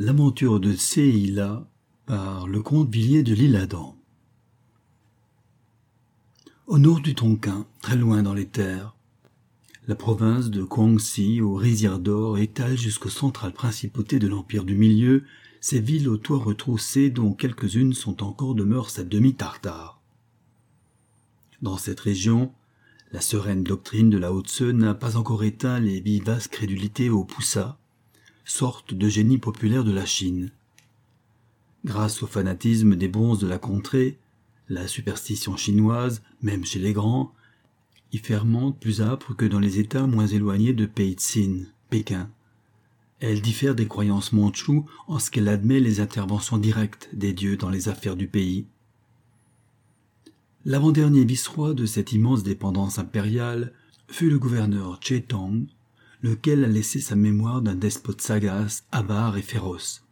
L'aventure de Seila par le comte Villiers de l'Île-Adam. Au nord du Tonkin, très loin dans les terres, la province de Guangxi aux rizières d'or étale jusqu'aux centrales principautés de l'Empire du Milieu ces villes aux toits retroussés dont quelques-unes sont encore de mœurs à demi tartare. Dans cette région, la sereine doctrine de la Haute-Se n'a pas encore éteint les vivaces crédulités aux poussas, sorte de génie populaire de la Chine. Grâce au fanatisme des bonzes de la contrée, la superstition chinoise, même chez les grands, y fermente plus âpre que dans les États moins éloignés de Peïtsin, Pékin. Elle diffère des croyances mandchoues en ce qu'elle admet les interventions directes des dieux dans les affaires du pays. L'avant-dernier vice-roi de cette immense dépendance impériale fut le gouverneur Tong, lequel a laissé sa mémoire d'un despote sagace, avare et féroce.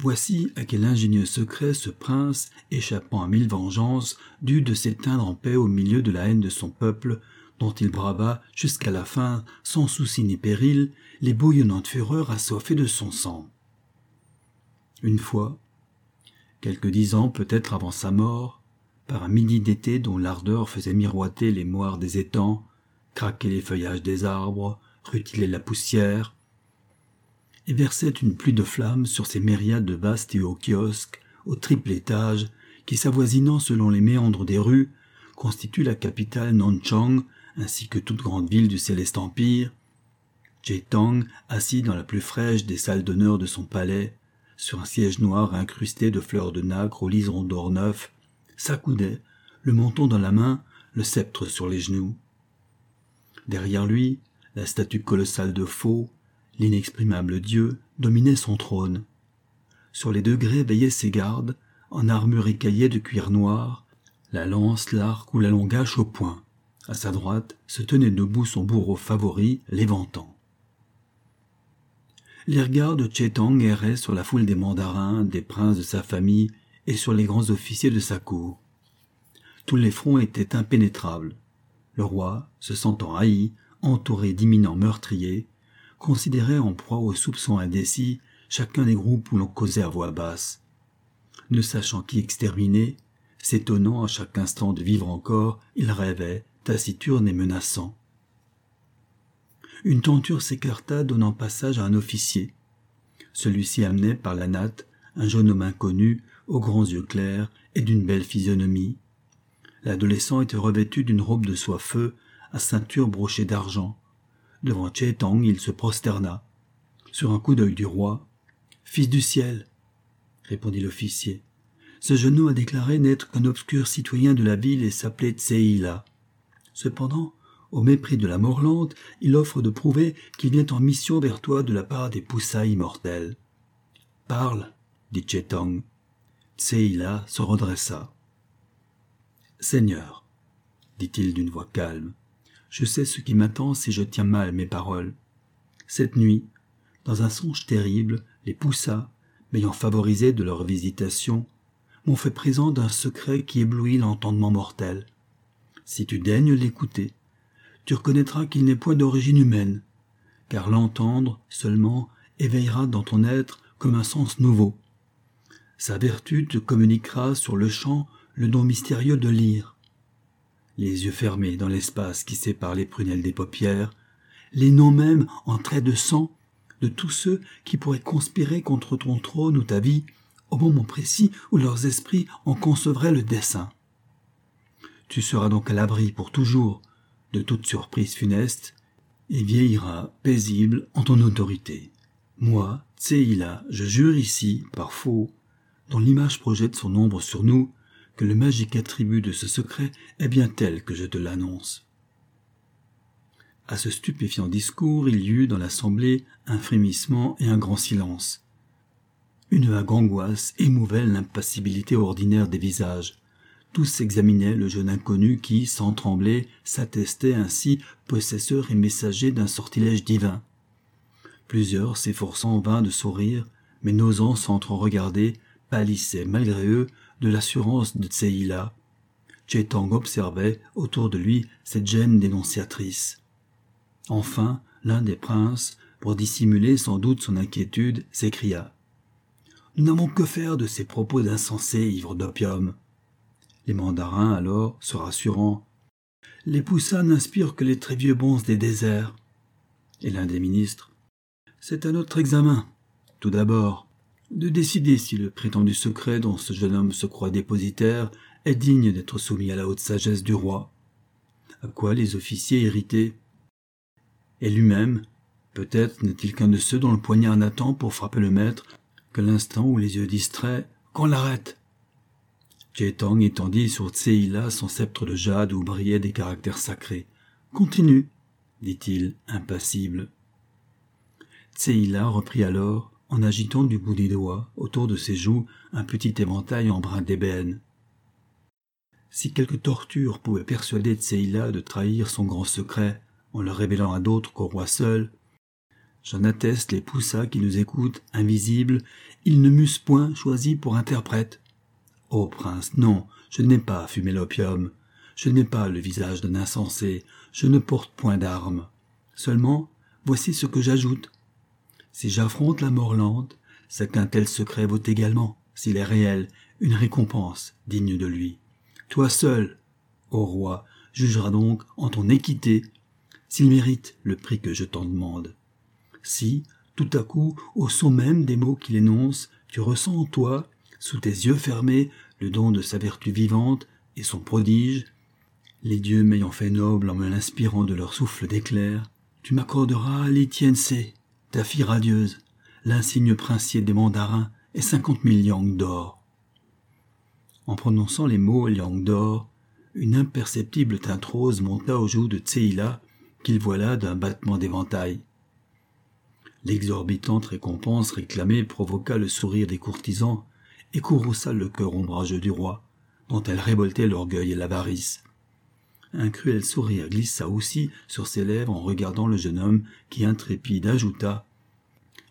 Voici à quel ingénieux secret ce prince, échappant à mille vengeances, dut de s'éteindre en paix au milieu de la haine de son peuple, dont il brava jusqu'à la fin, sans souci ni péril, les bouillonnantes fureurs assoiffées de son sang. Une fois, quelques dix ans peut-être avant sa mort, par un midi d'été dont l'ardeur faisait miroiter les moires des étangs, craquer les feuillages des arbres, rutiler la poussière, et versait une pluie de flammes sur ces myriades de vastes et hauts kiosques, au triple étage, qui s'avoisinant selon les méandres des rues, constituent la capitale Nanchang, ainsi que toute grande ville du céleste empire. Tong, assis dans la plus fraîche des salles d'honneur de son palais, sur un siège noir incrusté de fleurs de nacre au liseron d'or neuf, s'accoudait, le menton dans la main, le sceptre sur les genoux. Derrière lui, la statue colossale de faux, l'inexprimable Dieu, dominait son trône. Sur les degrés veillaient ses gardes, en armure écaillée de cuir noir, la lance, l'arc ou la longache au poing. À sa droite se tenait debout son bourreau favori, l'éventant. Les regards de Chetang erraient sur la foule des mandarins, des princes de sa famille et sur les grands officiers de sa cour. Tous les fronts étaient impénétrables. Le roi, se sentant haï, entouré d'imminents meurtriers, considérait en proie aux soupçons indécis chacun des groupes où l'on causait à voix basse. Ne sachant qui exterminer, s'étonnant à chaque instant de vivre encore, il rêvait, taciturne et menaçant. Une tenture s'écarta donnant passage à un officier. Celui-ci amenait par la natte un jeune homme inconnu, aux grands yeux clairs et d'une belle physionomie. L'adolescent était revêtu d'une robe de soie feu à ceinture brochée d'argent. Devant Tong, il se prosterna. Sur un coup d'œil du roi, Fils du ciel, répondit l'officier. Ce homme a déclaré n'être qu'un obscur citoyen de la ville et s'appelait Tseila. Cependant, au mépris de la morlante, il offre de prouver qu'il vient en mission vers toi de la part des poussas immortels. Parle, dit Chetong. Tseila se redressa. Seigneur, dit-il d'une voix calme, je sais ce qui m'attend si je tiens mal mes paroles. Cette nuit, dans un songe terrible, les poussas, m'ayant favorisé de leur visitation, m'ont fait présent d'un secret qui éblouit l'entendement mortel. Si tu daignes l'écouter, tu reconnaîtras qu'il n'est point d'origine humaine, car l'entendre seulement éveillera dans ton être comme un sens nouveau. Sa vertu te communiquera sur le champ le don mystérieux de lire. Les yeux fermés dans l'espace qui sépare les prunelles des paupières, les noms mêmes en traits de sang de tous ceux qui pourraient conspirer contre ton trône ou ta vie au moment précis où leurs esprits en concevraient le dessein. Tu seras donc à l'abri pour toujours de toute surprise funeste et vieilliras paisible en ton autorité. Moi, Tseila, je jure ici, par faux, dont l'image projette son ombre sur nous, que le magique attribut de ce secret est bien tel que je te l'annonce. À ce stupéfiant discours, il y eut dans l'assemblée un frémissement et un grand silence. Une vague angoisse émouvait l'impassibilité ordinaire des visages. Tous examinaient le jeune inconnu qui, sans trembler, s'attestait ainsi possesseur et messager d'un sortilège divin. Plusieurs, s'efforçant en vain de sourire, mais n'osant s'entre-regarder, pâlissaient malgré eux de l'assurance de Tseila. Chetang observait autour de lui cette gêne dénonciatrice. Enfin, l'un des princes, pour dissimuler sans doute son inquiétude, s'écria. Nous n'avons que faire de ces propos insensés ivres d'opium. Les mandarins, alors, se rassurant, les poussins n'inspirent que les très vieux bonzes des déserts. Et l'un des ministres, c'est un autre examen. Tout d'abord, de décider si le prétendu secret dont ce jeune homme se croit dépositaire est digne d'être soumis à la haute sagesse du roi. À quoi les officiers irrités Et lui-même, peut-être n'est-il qu'un de ceux dont le poignard n'attend pour frapper le maître que l'instant où les yeux distraits, qu'on l'arrête. Tong étendit sur Tseila son sceptre de jade où brillaient des caractères sacrés. Continue, dit-il, impassible. Tseila reprit alors, en agitant du bout des doigts, autour de ses joues, un petit éventail en brin d'ébène. Si quelque torture pouvait persuader Tseila de trahir son grand secret en le révélant à d'autres qu'au roi seul, j'en atteste les poussas qui nous écoutent, invisibles, ils ne m'eussent point choisi pour interprète. Ô prince, non, je n'ai pas fumé l'opium, je n'ai pas le visage d'un insensé, je ne porte point d'armes. Seulement, voici ce que j'ajoute. Si j'affronte la mort lente, c'est qu'un tel secret vaut également, s'il est réel, une récompense digne de lui. Toi seul, ô roi, jugeras donc en ton équité s'il mérite le prix que je t'en demande. Si, tout à coup, au son même des mots qu'il énonce, tu ressens en toi, sous tes yeux fermés, le don de sa vertu vivante et son prodige, les dieux m'ayant fait noble en me l'inspirant de leur souffle d'éclair, tu m'accorderas C, ta fille radieuse, l'insigne princier des mandarins et cinquante mille yang d'or. En prononçant les mots yang d'or, une imperceptible teinte rose monta aux joues de Tseila, qu'il voilà d'un battement d'éventail. L'exorbitante récompense réclamée provoqua le sourire des courtisans et courrouça le cœur ombrageux du roi, dont elle révoltait l'orgueil et l'avarice. Un cruel sourire glissa aussi sur ses lèvres en regardant le jeune homme qui, intrépide, ajouta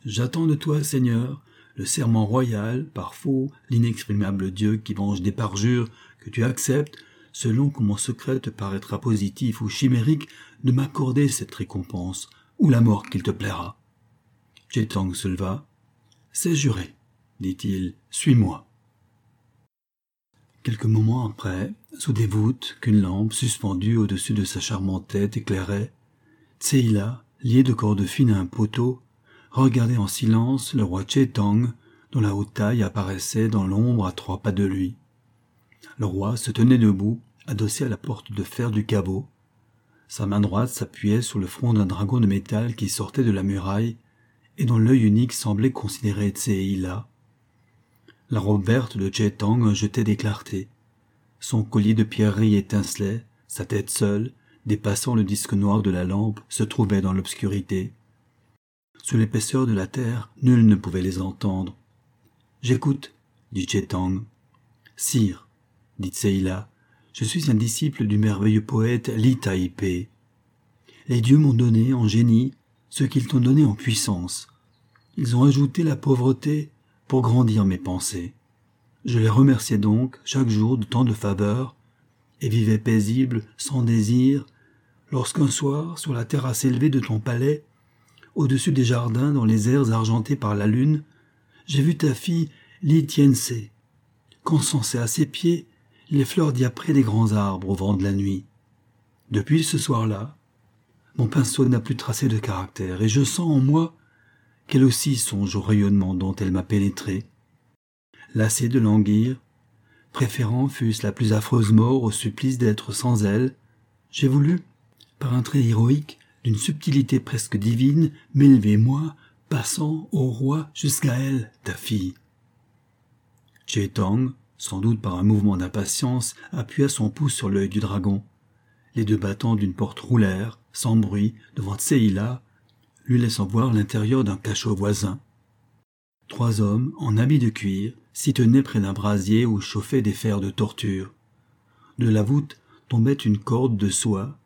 J'attends de toi, Seigneur, le serment royal, par faux, l'inexprimable Dieu qui venge des parjures, que tu acceptes, selon que mon secret te paraîtra positif ou chimérique, de m'accorder cette récompense, ou la mort qu'il te plaira. Chetang se leva. C'est juré, dit-il, suis-moi. Quelques moments après, sous des voûtes qu'une lampe suspendue au-dessus de sa charmante tête éclairait, Tseila, lié de cordes fines à un poteau, regardait en silence le roi Chetang, dont la haute taille apparaissait dans l'ombre à trois pas de lui. Le roi se tenait debout, adossé à la porte de fer du caveau. Sa main droite s'appuyait sur le front d'un dragon de métal qui sortait de la muraille et dont l'œil unique semblait considérer Tseila. La robe verte de Chetang jetait des clartés. Son collier de pierreries étincelait, sa tête seule, dépassant le disque noir de la lampe, se trouvait dans l'obscurité. Sous l'épaisseur de la terre, nul ne pouvait les entendre. J'écoute, dit Chetang. Sire, dit Seila, je suis un disciple du merveilleux poète Li Taipei. Les dieux m'ont donné en génie ce qu'ils t'ont donné en puissance. Ils ont ajouté la pauvreté pour grandir mes pensées. Je les remerciais donc chaque jour de tant de faveurs, et vivais paisible, sans désir, lorsqu'un soir, sur la terrasse élevée de ton palais, au-dessus des jardins, dans les airs argentés par la lune, j'ai vu ta fille Li Tiense, qu'encensaient à ses pieds les fleurs diaprées des grands arbres au vent de la nuit. Depuis ce soir-là, mon pinceau n'a plus tracé de caractère, et je sens en moi qu'elle aussi songe au rayonnement dont elle m'a pénétré. Lassé de languir, préférant fût-ce la plus affreuse mort au supplice d'être sans elle, j'ai voulu, par un trait héroïque, d'une subtilité presque divine, m'élever, moi, passant au roi jusqu'à elle, ta fille. Tong, sans doute par un mouvement d'impatience, appuya son pouce sur l'œil du dragon. Les deux battants d'une porte roulèrent, sans bruit, devant Tseila, lui laissant voir l'intérieur d'un cachot voisin. Trois hommes, en habits de cuir, s'y tenaient près d'un brasier où chauffaient des fers de torture. De la voûte tombait une corde de soie,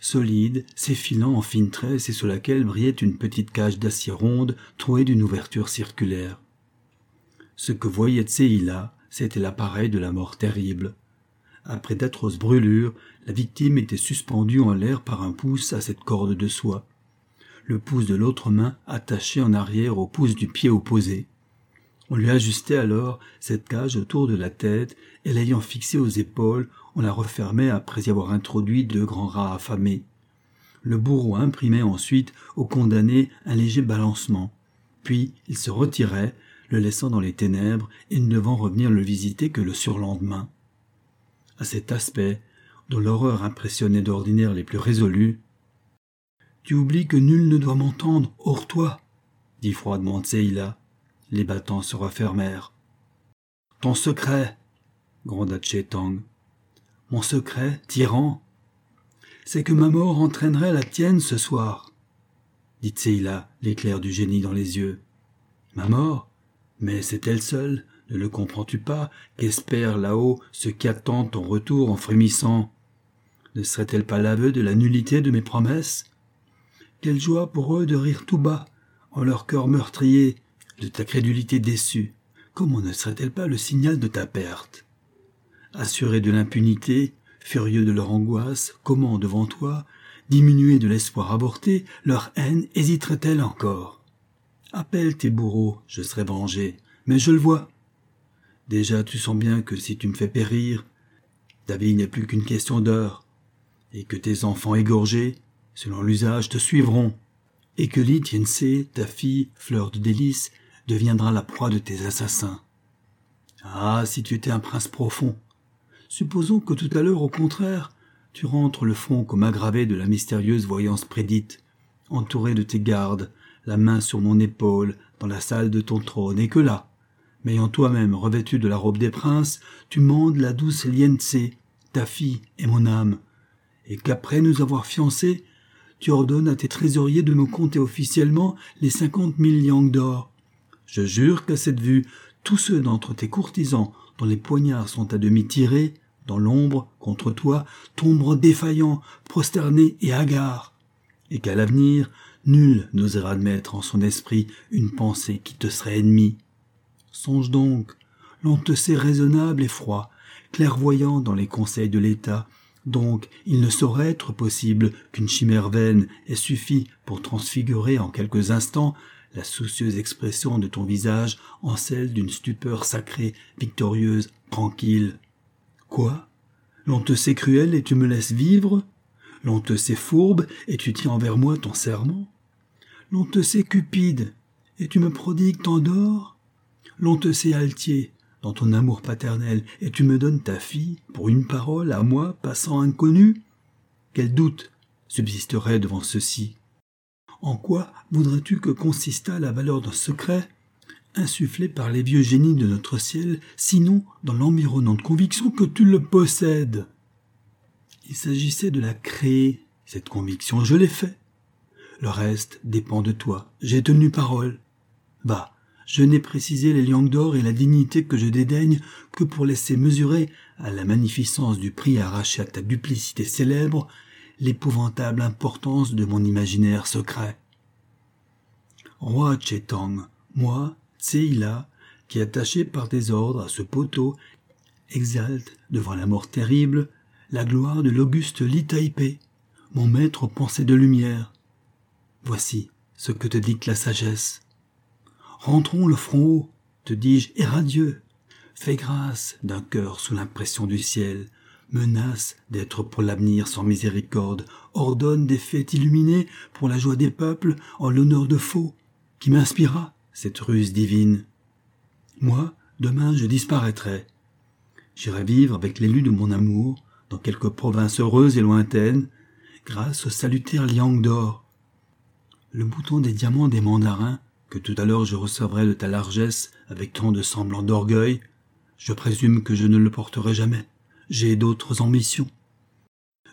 solide, s'effilant en fines tresses et sur laquelle brillait une petite cage d'acier ronde trouée d'une ouverture circulaire. Ce que voyait Tseila, c'était l'appareil de la mort terrible. Après d'atroces brûlures, la victime était suspendue en l'air par un pouce à cette corde de soie le pouce de l'autre main attaché en arrière au pouce du pied opposé. On lui ajustait alors cette cage autour de la tête, et l'ayant fixée aux épaules, on la refermait après y avoir introduit deux grands rats affamés. Le bourreau imprimait ensuite au condamné un léger balancement. Puis il se retirait, le laissant dans les ténèbres et ne devant revenir le visiter que le surlendemain. À cet aspect, dont l'horreur impressionnait d'ordinaire les plus résolus, Tu oublies que nul ne doit m'entendre hors toi, dit froidement Tseila. Les battants se refermèrent. Ton secret, gronda Tchetang. Mon secret, tyran, c'est que ma mort entraînerait la tienne ce soir, dit Tseila, l'éclair du génie dans les yeux. Ma mort Mais c'est elle seule, ne le comprends-tu pas, qu'espère là-haut ce qui ton retour en frémissant? Ne serait-elle pas l'aveu de la nullité de mes promesses? Quelle joie pour eux de rire tout bas, en leur cœur meurtrier, de ta crédulité déçue. Comment ne serait-elle pas le signal de ta perte? Assurés de l'impunité, furieux de leur angoisse, comment, devant toi, diminués de l'espoir avorté, leur haine hésiterait-elle encore? Appelle tes bourreaux, je serai vengé, mais je le vois. Déjà tu sens bien que si tu me fais périr, ta vie n'est plus qu'une question d'heure, et que tes enfants égorgés, selon l'usage, te suivront, et que Li Tiense, ta fille, fleur de délice, deviendra la proie de tes assassins. Ah, si tu étais un prince profond, Supposons que tout à l'heure, au contraire, tu rentres le front comme aggravé de la mystérieuse voyance prédite, entouré de tes gardes, la main sur mon épaule, dans la salle de ton trône, et que là, m'ayant toi-même revêtu de la robe des princes, tu mandes la douce Liense, ta fille et mon âme, et qu'après nous avoir fiancés, tu ordonnes à tes trésoriers de me compter officiellement les cinquante mille liangs d'or. Je jure qu'à cette vue, tous ceux d'entre tes courtisans dont les poignards sont à demi tirés, dans l'ombre, contre toi, tomberont défaillants, prosternés et hagards, et qu'à l'avenir, nul n'osera admettre en son esprit une pensée qui te serait ennemie. Songe donc, l'on te sait raisonnable et froid, clairvoyant dans les conseils de l'État, donc il ne saurait être possible qu'une chimère vaine ait suffi pour transfigurer en quelques instants la soucieuse expression de ton visage en celle d'une stupeur sacrée, victorieuse, tranquille. Quoi? L'on te sait cruel et tu me laisses vivre? L'on te sait fourbe et tu tiens envers moi ton serment? L'on te sait cupide et tu me prodigues tant d'or? L'on te sait altier dans ton amour paternel et tu me donnes ta fille pour une parole à moi passant inconnu? Quel doute subsisterait devant ceci? En quoi voudrais-tu que consistât la valeur d'un secret? Insufflé par les vieux génies de notre ciel, sinon dans l'environnante conviction que tu le possèdes. Il s'agissait de la créer, cette conviction, je l'ai fait. Le reste dépend de toi, j'ai tenu parole. Bah, je n'ai précisé les liangs d'or et la dignité que je dédaigne que pour laisser mesurer à la magnificence du prix arraché à ta duplicité célèbre l'épouvantable importance de mon imaginaire secret. Roi Chetang, moi, Tseila, qui attaché par des ordres à ce poteau, exalte devant la mort terrible la gloire de l'auguste Li mon maître aux pensées de lumière. Voici ce que te dicte la sagesse. Rentrons le front haut, te dis-je, et radieux. Fais grâce d'un cœur sous l'impression du ciel, menace d'être pour l'avenir sans miséricorde, ordonne des fêtes illuminées pour la joie des peuples en l'honneur de faux, qui m'inspira cette ruse divine? Moi, demain, je disparaîtrai. J'irai vivre avec l'élu de mon amour dans quelque province heureuse et lointaine, grâce au salutaire liang d'or. Le bouton des diamants des mandarins, que tout à l'heure je recevrai de ta largesse avec tant de semblant d'orgueil, je présume que je ne le porterai jamais j'ai d'autres ambitions.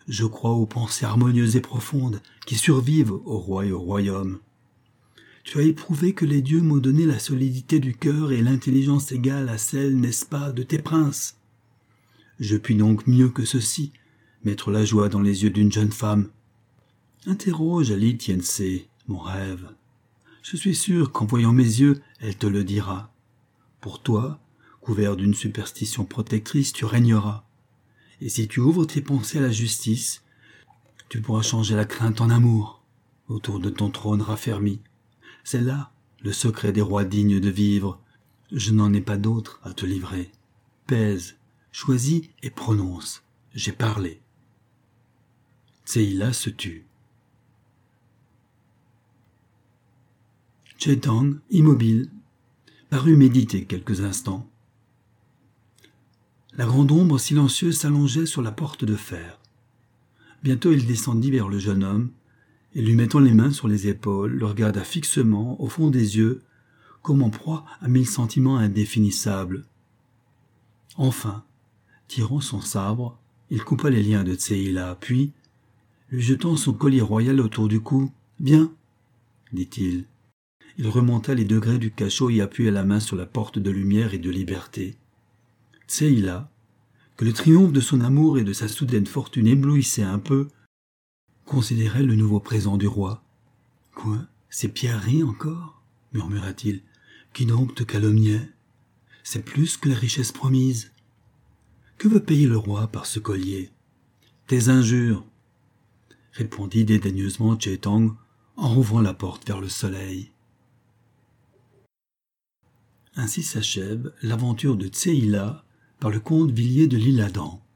Je crois aux pensées harmonieuses et profondes qui survivent au roi et au royaume. Tu as éprouvé que les dieux m'ont donné la solidité du cœur et l'intelligence égale à celle, n'est-ce pas, de tes princes. Je puis donc mieux que ceci mettre la joie dans les yeux d'une jeune femme. Interroge Ali Tiense, mon rêve. Je suis sûr qu'en voyant mes yeux, elle te le dira. Pour toi, couvert d'une superstition protectrice, tu régneras. Et si tu ouvres tes pensées à la justice, tu pourras changer la crainte en amour autour de ton trône raffermi. C'est là le secret des rois dignes de vivre, Je n'en ai pas d'autre à te livrer. Pèse, choisis et prononce. J'ai parlé. Se tut. Chetang, immobile, parut méditer quelques instants. La grande ombre silencieuse s'allongeait sur la porte de fer. Bientôt il descendit vers le jeune homme, et lui mettant les mains sur les épaules, le regarda fixement au fond des yeux, comme en proie à mille sentiments indéfinissables. Enfin, tirant son sabre, il coupa les liens de Tseila, puis, lui jetant son collier royal autour du cou, Bien, dit-il. Il remonta les degrés du cachot et appuya la main sur la porte de lumière et de liberté. Tseila, que le triomphe de son amour et de sa soudaine fortune éblouissait un peu, considérait le nouveau présent du roi. Quoi? C'est pierreries encore? murmura-t-il. Qui donc te calomniait? C'est plus que la richesse promise. Que veut payer le roi par ce collier? Tes injures, répondit dédaigneusement Tang en rouvrant la porte vers le soleil. Ainsi s'achève l'aventure de Tseila par le comte Villiers de l'Isle-Adam.